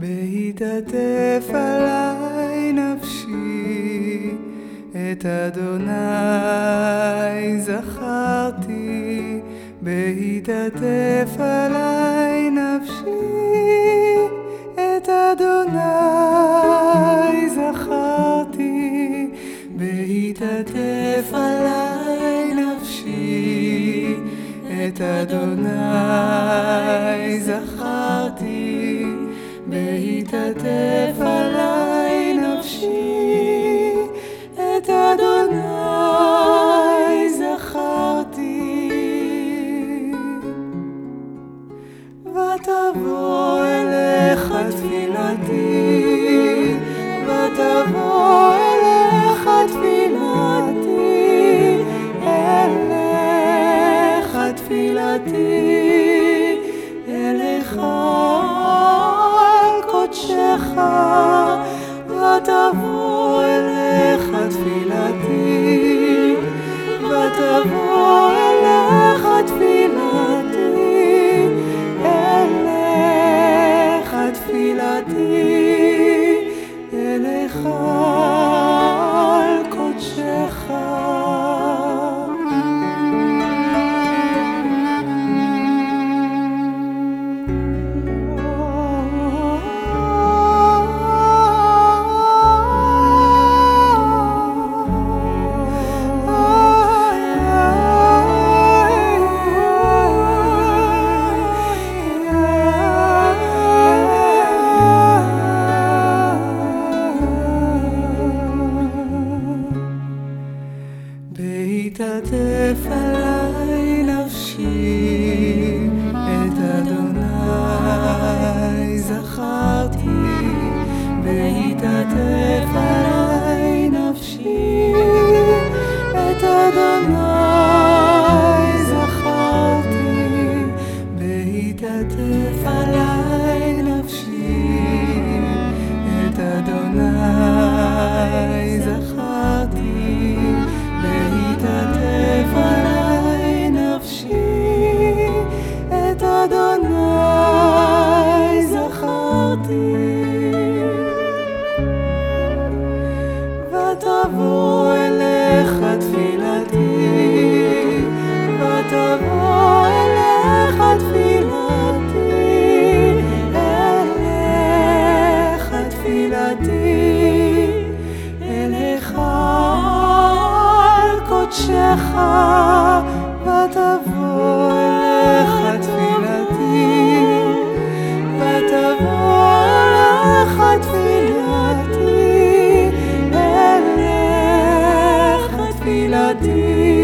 בהתעטף עלי נפשי, את אדוני זכרתי, בהתעטף עלי נפשי, את אדוני זכרתי, בהתעטף עלי נפשי, את אדוני ותבוא בהתעטף עלי נפשי, זכרתי, נפשי, זכרתי, נפשי, את אדוני ותבוא אליך תפילתי, ותבוא אליך תפילתי, אליך תפילתי, אליך על קודשך, תפילתי,